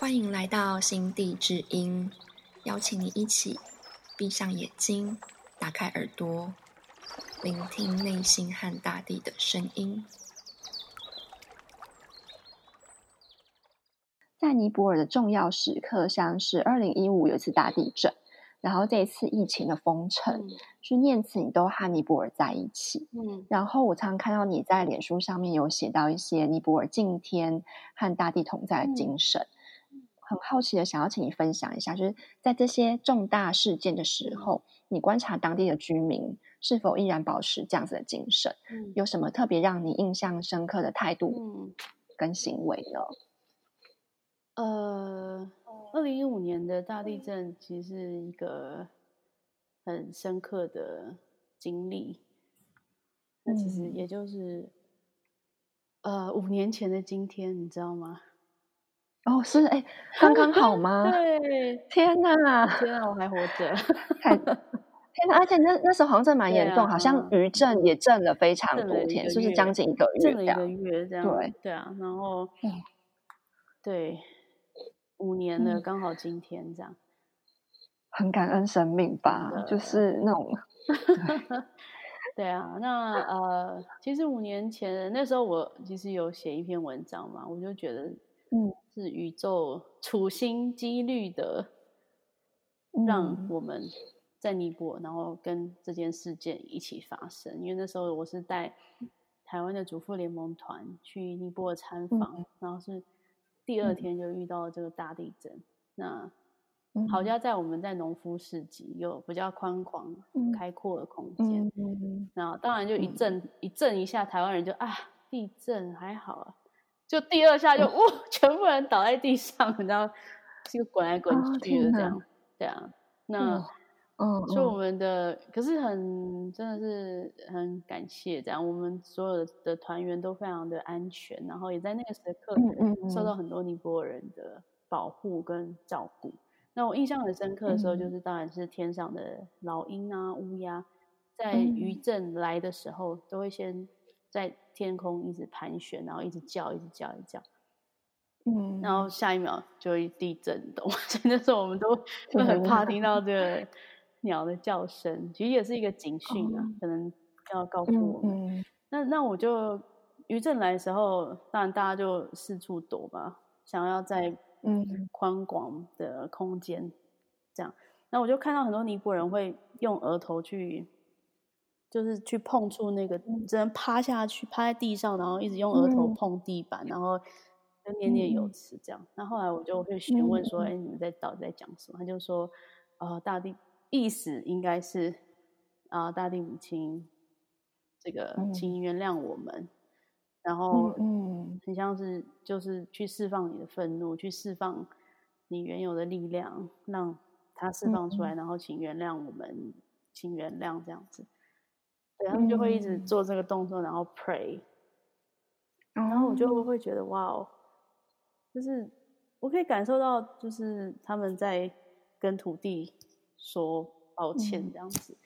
欢迎来到心地之音，邀请你一起闭上眼睛，打开耳朵，聆听内心和大地的声音。在尼泊尔的重要时刻，像是二零一五有一次大地震，然后这一次疫情的封城，去念慈你都和尼泊尔在一起。嗯，然后我常常看到你在脸书上面有写到一些尼泊尔敬天和大地同在的精神。很好奇的，想要请你分享一下，就是在这些重大事件的时候，你观察当地的居民是否依然保持这样子的精神？嗯，有什么特别让你印象深刻的态度跟行为呢？呃，二零一五年的大地震其实是一个很深刻的经历。那其实也就是呃五年前的今天，你知道吗？哦，是哎，刚刚好 吗？对，天哪，天哪，我还活着！天哪，而且那那时候好像真蛮严重，好像余震也震了非常多天，是不是将近一个月？震了一个月这样。对对啊，然后对五年了，刚好今天这样，很感恩生命吧，就是那种。对啊，那呃，其实五年前那时候我其实有写一篇文章嘛，我就觉得。嗯，是宇宙处心积虑的，让我们在尼泊尔，然后跟这件事件一起发生。因为那时候我是带台湾的主妇联盟团去尼泊尔参访，然后是第二天就遇到了这个大地震。那好家在我们在农夫市集有比较宽广、开阔的空间，然后当然就一震一震一下，台湾人就啊，地震还好。就第二下就哇，全部人倒在地上，你知道，就滚来滚去的这样，对啊，那嗯，所以我们的可是很真的是很感谢这样，我们所有的团员都非常的安全，然后也在那个时刻受到很多尼泊尔人的保护跟照顾。那我印象很深刻的时候，就是当然是天上的老鹰啊、乌鸦，在余震来的时候，都会先。在天空一直盘旋，然后一直叫，一直叫，一直叫，嗯，然后下一秒就会地震动，所以那时候我们都会很怕听到这个鸟的叫声，其实也是一个警讯啊，可能要告诉我们。那那我就余震来的时候，当然大家就四处躲吧，想要在嗯宽广的空间这样。那我就看到很多尼泊人会用额头去。就是去碰触那个，只能趴下去，趴在地上，然后一直用额头碰地板，然后就念念有词这样。那后来我就会询问说：“哎，你们在到底在讲什么？”他就说：“啊，大地意思应该是啊，大地母亲，这个请原谅我们，然后嗯，很像是就是去释放你的愤怒，去释放你原有的力量，让它释放出来，然后请原谅我们，请原谅这样子。”对，他们就会一直做这个动作，然后 pray，然后我就会觉得哇哦，就是我可以感受到，就是他们在跟土地说抱歉这样子。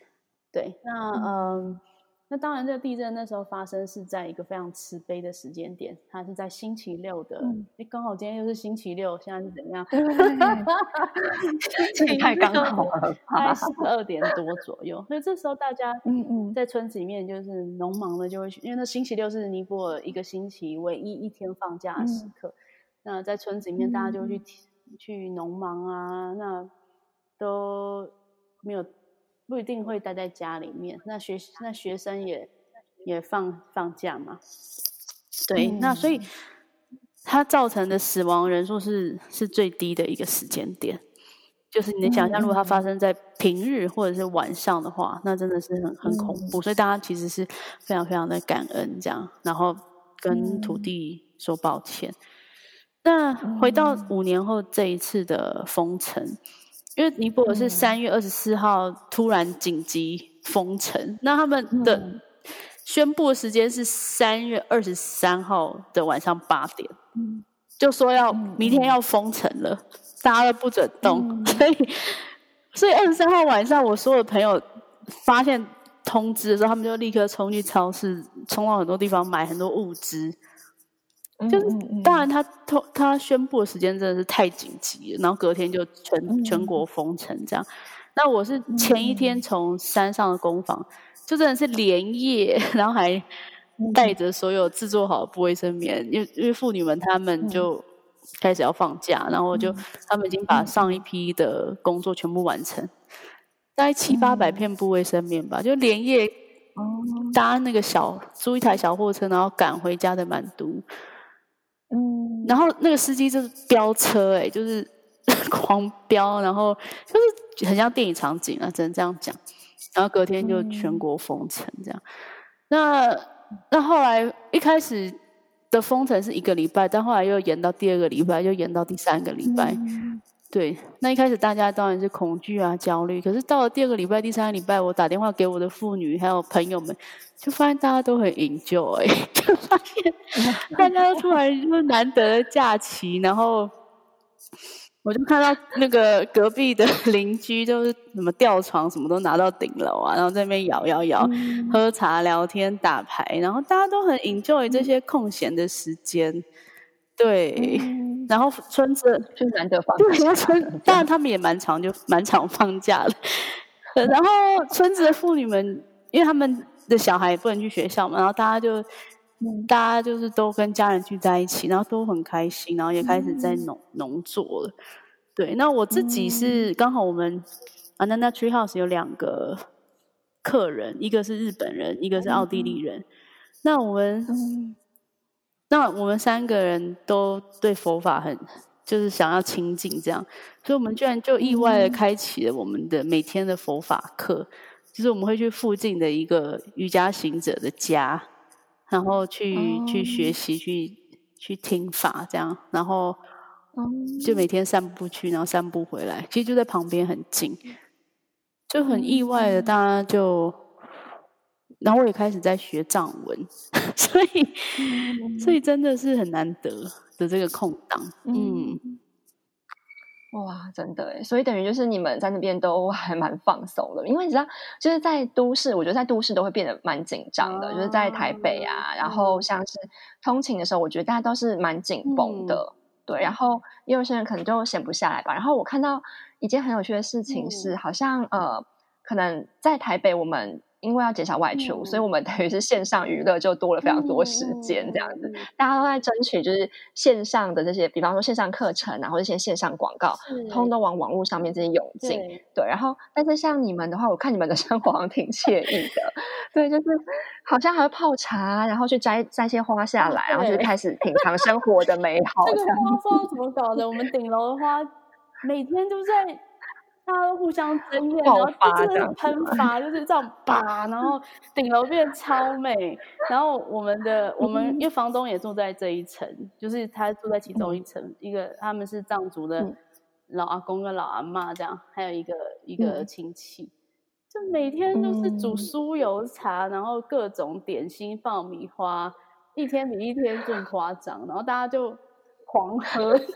对，那嗯。那当然，这个地震那时候发生是在一个非常慈悲的时间点，它是在星期六的，哎，刚好今天又是星期六，现在是怎样？这也太刚好了，大十二点多左右。所以这时候大家，嗯嗯，在村子里面就是农忙的就会去，因为那星期六是尼泊尔一个星期唯一一天放假的时刻。那在村子里面，大家就会去去农忙啊，那都没有。不一定会待在家里面，那学那学生也也放放假嘛，对，那所以它造成的死亡人数是是最低的一个时间点，就是你能想象，如果它发生在平日或者是晚上的话，那真的是很很恐怖，所以大家其实是非常非常的感恩这样，然后跟土地说抱歉。那回到五年后这一次的封城。因为尼泊尔是三月二十四号突然紧急封城，那他们的宣布的时间是三月二十三号的晚上八点，就说要明天要封城了，大家都不准动，所以所以二十三号晚上，我所有朋友发现通知的时候，他们就立刻冲去超市，冲到很多地方买很多物资，就是当然他他他宣布的时间真的是太紧急了，然后隔天就全全国封城这样。那我是前一天从山上的工坊，就真的是连夜，然后还带着所有制作好的布卫生棉，因为因为妇女们她们就开始要放假，然后就他们已经把上一批的工作全部完成，大概七八百片布卫生棉吧，就连夜搭那个小租一台小货车，然后赶回家的满都，嗯，然后那个司机就是飙车，哎，就是 狂飙，然后就是。很像电影场景啊，只能这样讲。然后隔天就全国封城这样。那那后来一开始的封城是一个礼拜，但后来又延到第二个礼拜，又延到第三个礼拜。对，那一开始大家当然是恐惧啊、焦虑。可是到了第二个礼拜、第三个礼拜，我打电话给我的妇女还有朋友们，就发现大家都很 enjoy，，就发现大家都突然就难得的假期，然后。我就看到那个隔壁的邻居，就是什么吊床什么都拿到顶楼啊，然后在那边摇摇摇，喝茶聊天打牌，然后大家都很 enjoy 这些空闲的时间，对，然后村子就难得放对，村 当然他们也蛮长，就蛮长放假的，然后村子的妇女们，因为他们的小孩也不能去学校嘛，然后大家就。大家就是都跟家人聚在一起，然后都很开心，然后也开始在农农作了。对，那我自己是刚好我们 Ananda Tree House 有两个客人，一个是日本人，一个是奥地利人。那我们那我们三个人都对佛法很就是想要亲近，这样，所以我们居然就意外的开启了我们的每天的佛法课，就是我们会去附近的一个瑜伽行者的家。然后去去学习，去去听法，这样，然后就每天散步去，然后散步回来，其实就在旁边很近，就很意外的，大家就，然后我也开始在学藏文，所以所以真的是很难得的这个空档，嗯。哇，真的哎，所以等于就是你们在那边都还蛮放松的，因为你知道，就是在都市，我觉得在都市都会变得蛮紧张的，就是在台北啊，然后像是通勤的时候，我觉得大家都是蛮紧绷的，对，然后有些人可能就闲不下来吧。然后我看到一件很有趣的事情是，好像呃，可能在台北我们。因为要减少外出，所以我们等于是线上娱乐就多了非常多时间，这样子，大家都在争取就是线上的这些，比方说线上课程啊，或者一些线上广告，通都往网络上面这些涌进。对，然后但是像你们的话，我看你们的 生活好像挺惬意的，对，就是好像还会泡茶，然后去摘摘些花下来，然后就开始品尝生活的美好。这个花不知道怎么搞的，我们顶楼的花每天都在。大家都互相 争艳，然后就是喷 发，就是这样拔，然后顶楼变超美。然后我们的我们因为房东也住在这一层，就是他住在其中一层，一个他们是藏族的老阿公跟老阿妈这样，还有一个一个亲戚，就每天都是煮酥油茶，然后各种点心、爆米花，一天比一天更夸张，然后大家就狂喝。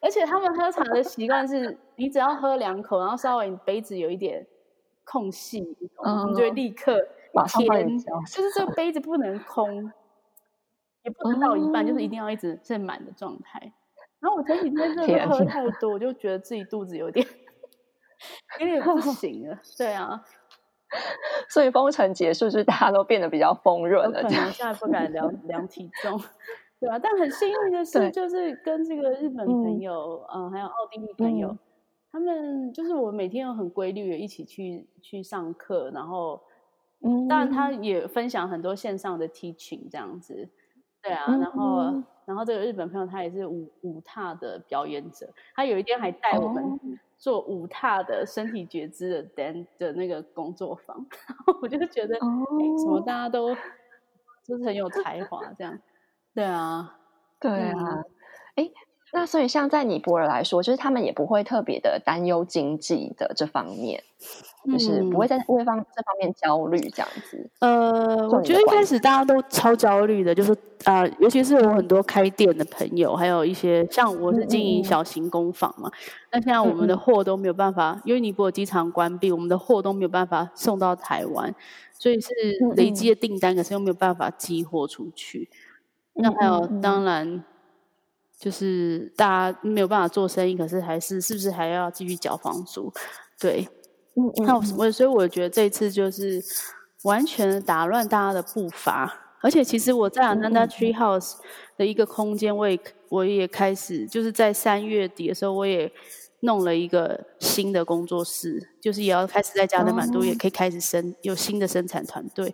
而且他们喝茶的习惯是，你只要喝两口，然后稍微杯子有一点空隙，你就会立刻填，就是这个杯子不能空，也不能到一半，就是一定要一直是满的状态。然后我前几天真的喝太多，我就觉得自己肚子有点有点不 行了。对啊，所以封城结束，就是大家都变得比较丰润了，可能现在不敢量量体重。对啊，但很幸运的是，就是跟这个日本朋友，嗯，还有奥地利朋友，他们就是我每天有很规律的一起去去上课，然后，嗯，当然他也分享很多线上的 teaching 这样子，对啊，然后然后这个日本朋友他也是舞舞踏的表演者，他有一天还带我们做舞踏的身体觉知的 dan 的那个工作坊，然后我就觉得，哎，怎么大家都就是很有才华这样。对啊，对啊，哎，那所以像在尼泊尔来说，就是他们也不会特别的担忧经济的这方面，就是不会在为方这方面焦虑这样子。呃，我觉得一开始大家都超焦虑的，就是啊，尤其是我很多开店的朋友，还有一些像我是经营小型工坊嘛，那现在我们的货都没有办法，因为尼泊尔机场关闭，我们的货都没有办法送到台湾，所以是累积的订单，可是又没有办法寄货出去。那还有当然就是大家没有办法做生意，可是还是是不是还要继续缴房租？对，嗯，那我所以我觉得这次就是完全打乱大家的步伐。而且其实我在 Ananda Tree House 的一个空间，我也我也开始就是在三月底的时候，我也弄了一个新的工作室，就是也要开始在加德满都也可以开始生有新的生产团队。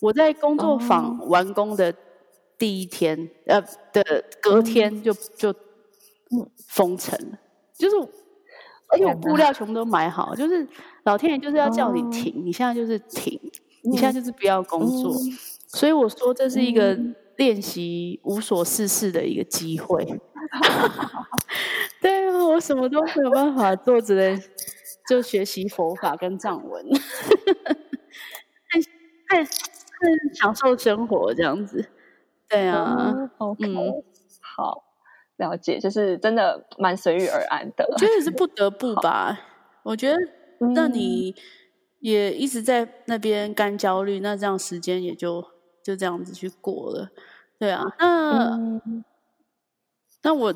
我在工作坊完工的第一天，呃的隔天就就封城了，就是而且我布料全部都买好，就是老天爷就是要叫你停，你现在就是停，你现在就是不要工作。所以我说这是一个练习无所事事的一个机会。对啊，我什么都没有办法做，只能就学习佛法跟藏文，很很很享受生活这样子。对啊，OK，好，了解，就是真的蛮随遇而安的。我觉得是 不得不吧。我觉得，那你也一直在那边干焦虑，那这样时间也就。就这样子去过了，对啊，那那我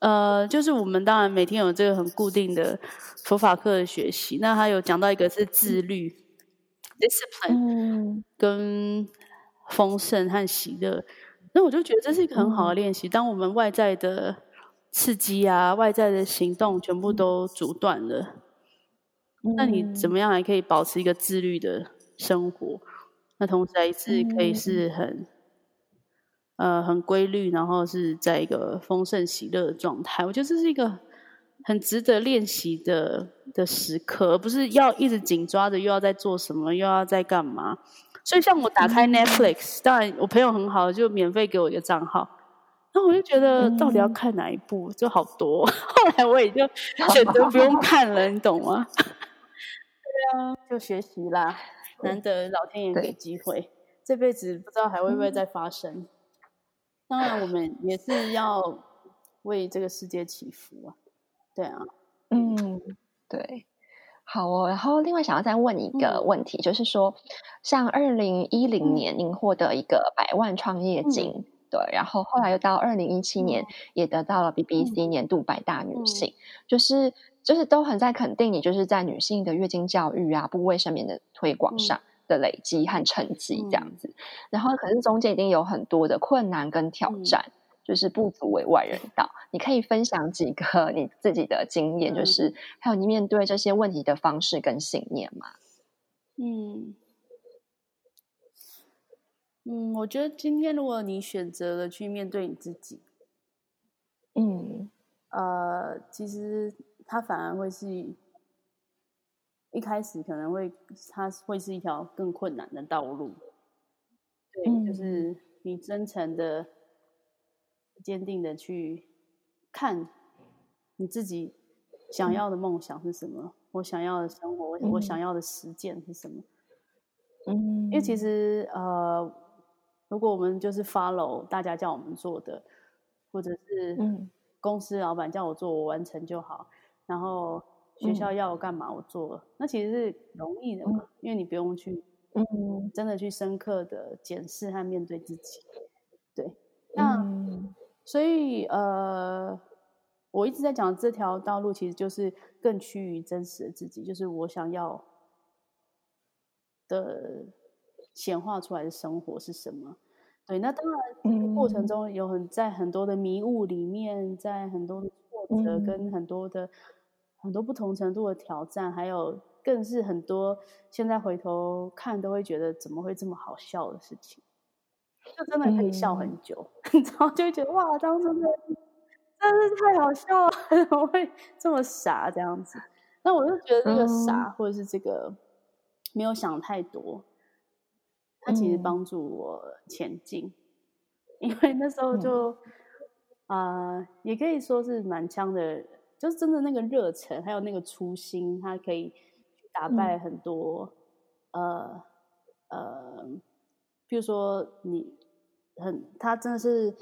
呃，就是我们当然每天有这个很固定的佛法课的学习，那还有讲到一个是自律 （discipline） 跟丰盛和喜乐，那我就觉得这是一个很好的练习。当我们外在的刺激啊、外在的行动全部都阻断了，那你怎么样还可以保持一个自律的生活？那同时还是可以是很，呃，很规律，然后是在一个丰盛喜乐的状态。我觉得这是一个很值得练习的的时刻，而不是要一直紧抓着又要在做什么，又要在干嘛。所以像我打开 Netflix，当然我朋友很好，就免费给我一个账号。那我就觉得到底要看哪一部，就好多。后来我也就选择 不用看了，你懂吗？对啊，就学习啦。难得老天爷给机会，这辈子不知道还会不会再发生。当然，我们也是要为这个世界祈福啊。对啊，嗯，对，好哦。然后，另外想要再问一个问题，就是说，像二零一零年您获得一个百万创业金，对，然后后来又到二零一七年也得到了 BBC 年度百大女性，就是。就是都很在肯定你，就是在女性的月经教育啊、不卫生棉的推广上的累积和成绩这样子。然后，可是中间一定有很多的困难跟挑战，就是不足为外人道。你可以分享几个 你自己的经验，就是还有你面对这些问题的方式跟信念吗？嗯嗯，我觉得今天如果你选择了去面对你自己，嗯呃，其实。它反而会是一开始可能会，它会是一条更困难的道路。对，就是你真诚的、坚定的去看你自己想要的梦想是什么，我想要的生活，我我想要的实践是什么。嗯，因为其实呃，如果我们就是 follow 大家叫我们做的，或者是公司老板叫我做，我完成就好。然后学校要我干嘛，我做了，那其实是容易的嘛，因为你不用去，嗯，真的去深刻的检视和面对自己，对，那所以呃，我一直在讲这条道路，其实就是更趋于真实的自己，就是我想要的显化出来的生活是什么？对，那当然过程中有很在很多的迷雾里面，在很多的挫折跟很多的。很多不同程度的挑战，还有更是很多现在回头看都会觉得怎么会这么好笑的事情，就真的可以笑很久，然后就会觉得哇，当初真的真是太好笑了，怎么会这么傻这样子？那我就觉得这个傻或者是这个没有想太多，它其实帮助我前进，因为那时候就啊，也可以说是满腔的。就是真的那个热忱，还有那个初心，他可以打败很多呃呃，比如说你很，他真的是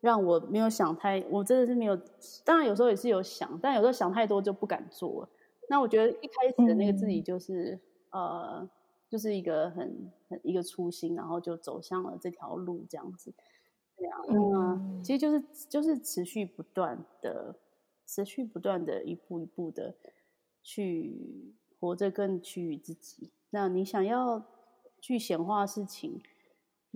让我没有想太，我真的是没有，当然有时候也是有想，但有时候想太多就不敢做。那我觉得一开始的那个自己就是呃，就是一个很很一个初心，然后就走向了这条路这样子。对啊，嗯，其实就是就是持续不断的，持续不断的一步一步的去活着，更趋于自己。那你想要去显化事情，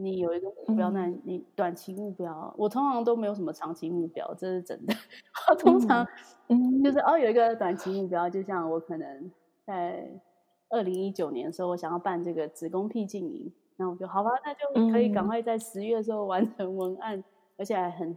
你有一个目标，那你短期目标，我通常都没有什么长期目标，这是真的。我通常就是哦，有一个短期目标，就像我可能在二零一九年的时候，我想要办这个子宫僻静营。那我就好吧，那就可以赶快在十月的时候完成文案，而且还很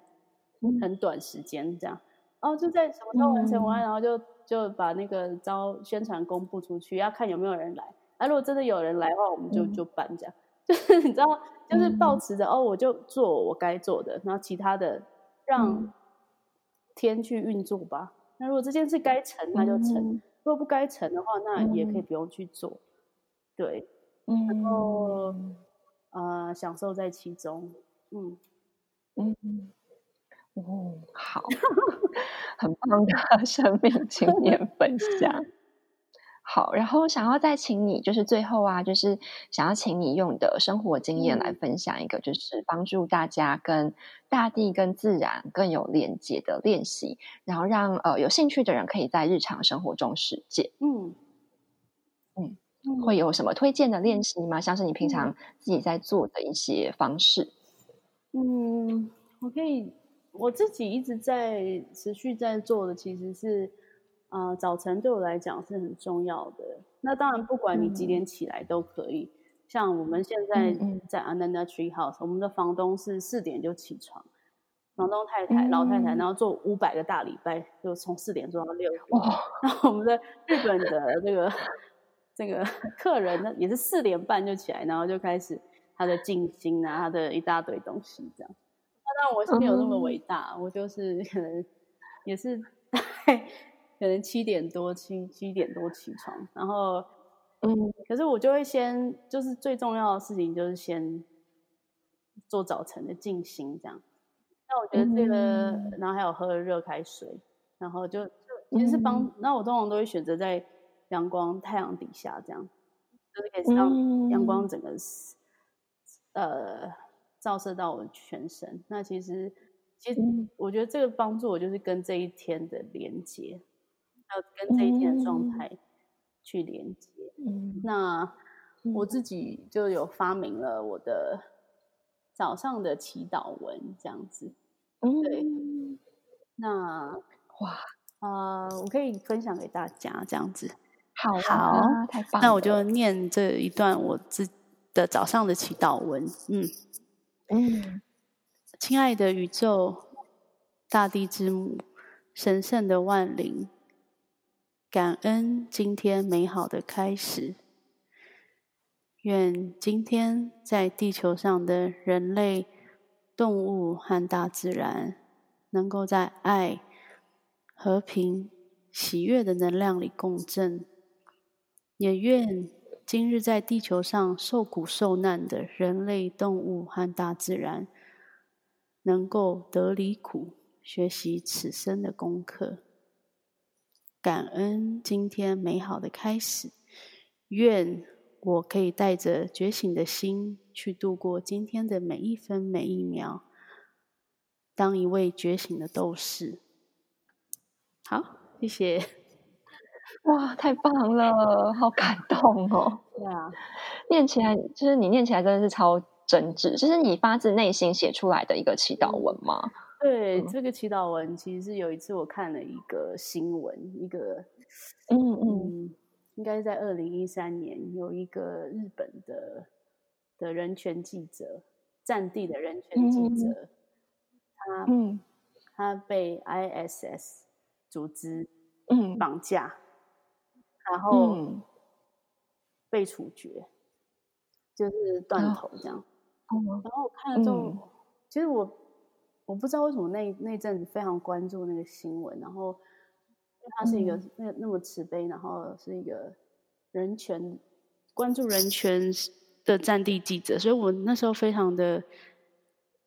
很短时间这样。哦，就在什么时候完成文案，然后就就把那个招宣传公布出去，要看有没有人来。啊，如果真的有人来的话，我们就就办这样。就是你知道，就是保持着哦，我就做我该做的，然后其他的让天去运作吧。那如果这件事该成，那就成；如果不该成的话，那也可以不用去做。对。然后，呃，享受在其中，嗯嗯，哦，好，很棒的生命经验分享。好，然后想要再请你，就是最后啊，就是想要请你用你的生活经验来分享一个，就是帮助大家跟大地、跟自然更有连接的练习，然后让呃有兴趣的人可以在日常生活中实践。嗯嗯。会有什么推荐的练习吗？像是你平常自己在做的一些方式。嗯，我可以，我自己一直在持续在做的，其实是，呃，早晨对我来讲是很重要的。那当然，不管你几点起来都可以。像我们现在在 Ananda Tree House，我们的房东是四点就起床，房东太太老太太，然后做五百个大礼拜，就从四点做到六点。然后我们的日本的这个。这个客人呢，也是四点半就起来，然后就开始他的静心啊，他的一大堆东西这样。那当然我是没有那么伟大，我就是可能也是 可能七点多七七点多起床，然后嗯，可是我就会先就是最重要的事情就是先做早晨的静心这样。那我觉得这个，然后还有喝热开水，然后就就其实是帮。那我通常都会选择在。阳光太阳底下，这样就是可以让阳光整个呃照射到我全身。那其实，其实我觉得这个帮助我就是跟这一天的连接，要跟这一天的状态去连接。那我自己就有发明了我的早上的祈祷文，这样子。对，那哇呃，我可以分享给大家，这样子。好，太棒！那我就念这一段我自的早上的祈祷文。嗯嗯，亲爱的宇宙，大地之母，神圣的万灵，感恩今天美好的开始。愿今天在地球上的人类、动物和大自然，能够在爱、和平、喜悦的能量里共振。也愿今日在地球上受苦受难的人类、动物和大自然，能够得离苦，学习此生的功课。感恩今天美好的开始，愿我可以带着觉醒的心去度过今天的每一分每一秒，当一位觉醒的斗士。好，谢谢。哇，太棒了，好感动哦！对啊，念起来就是你念起来真的是超真挚，就是你发自内心写出来的一个祈祷文吗？对，这个祈祷文其实是有一次我看了一个新闻，一个嗯嗯，应该是在二零一三年，有一个日本的的人权记者，战地的人权记者，他嗯，他被 ISS 组织嗯。绑架。然后被处决，就是断头这样。然后我看了之后，其实我我不知道为什么那那阵子非常关注那个新闻。然后，因为他是一个那那么慈悲，然后是一个人权关注人权的战地记者，所以我那时候非常的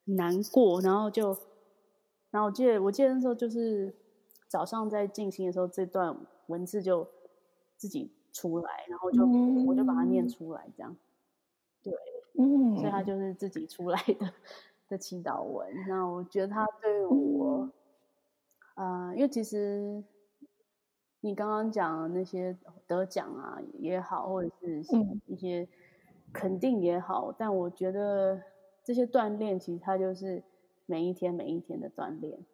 难过。然后就，然后我记得我记得那时候就是早上在进行的时候，这段文字就。自己出来，然后就我就把它念出来，这样，对，嗯，所以他就是自己出来的，的祈祷文。那我觉得他对我，呃，因为其实你刚刚讲那些得奖啊也好，或者是一些肯定也好，但我觉得这些锻炼其实它就是每一天每一天的锻炼，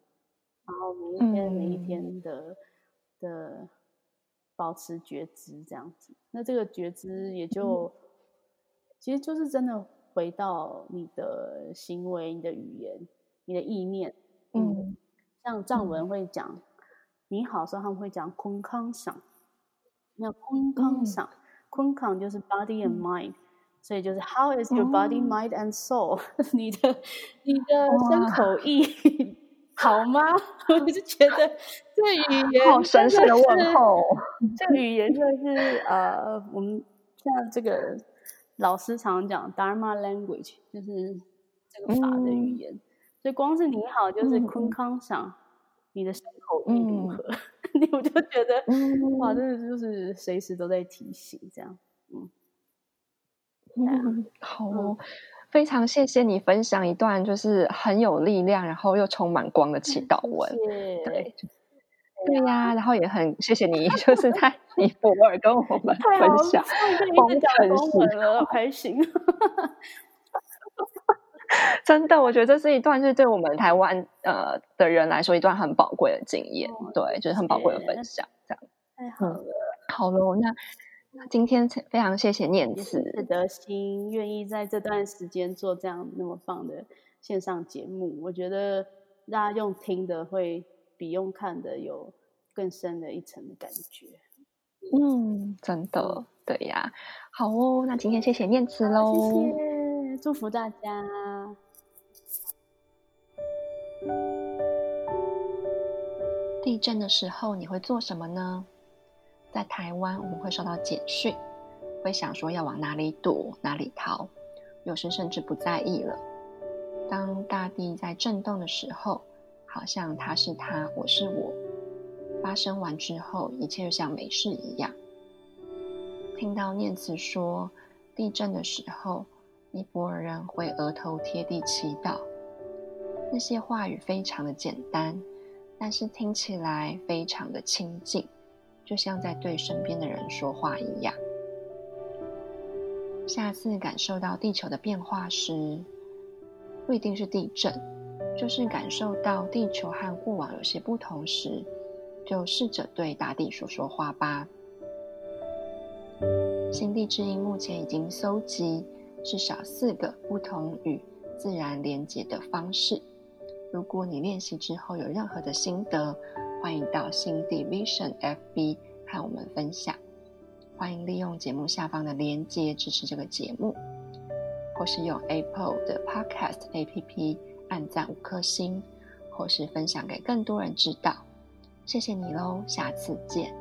然后每一天每一天的的。保持觉知，这样子，那这个觉知也就，其实就是真的回到你的行为、你的语言、你的意念。嗯，像藏文会讲你好时候，他们会讲坤康赏。那坤康赏，坤康就是 body and mind，所以就是 How is your body, mind and soul？你的你的身口意。好吗？我就觉得这语言好神圣的问候。这语言就是呃，我们像这个老师常讲 Dharma language，就是这个法的语言。所以光是你好，就是坤康想，你的口音如何，我就觉得哇，真的就是随时都在提醒这样。嗯，嗯，好。非常谢谢你分享一段就是很有力量，然后又充满光的祈祷文。对，对呀，然后也很谢谢你，就是在 尼泊尔跟我们分享丰盛的开心。真的，我觉得这是一段是对我们台湾呃的人来说一段很宝贵的经验，对，就是很宝贵的分享。这样太好了，好了，那。今天非常谢谢念慈德心，愿意在这段时间做这样那么棒的线上节目。我觉得大家用听的会比用看的有更深的一层的感觉。嗯，真的，对呀。好哦，那今天谢谢念慈喽，谢谢，祝福大家。地震的时候你会做什么呢？在台湾，我们会收到简讯，会想说要往哪里躲、哪里逃，有时甚至不在意了。当大地在震动的时候，好像他是他，我是我。发生完之后，一切就像没事一样。听到念慈说，地震的时候，尼泊尔人会额头贴地祈祷。那些话语非常的简单，但是听起来非常的亲近。就像在对身边的人说话一样。下次感受到地球的变化时，不一定是地震，就是感受到地球和过往有些不同时，就试着对大地说说话吧。心地之音目前已经搜集至少四个不同与自然连接的方式。如果你练习之后有任何的心得，欢迎到新地 Vision FB 和我们分享。欢迎利用节目下方的链接支持这个节目，或是用 Apple 的 Podcast APP 按赞五颗星，或是分享给更多人知道。谢谢你喽，下次见。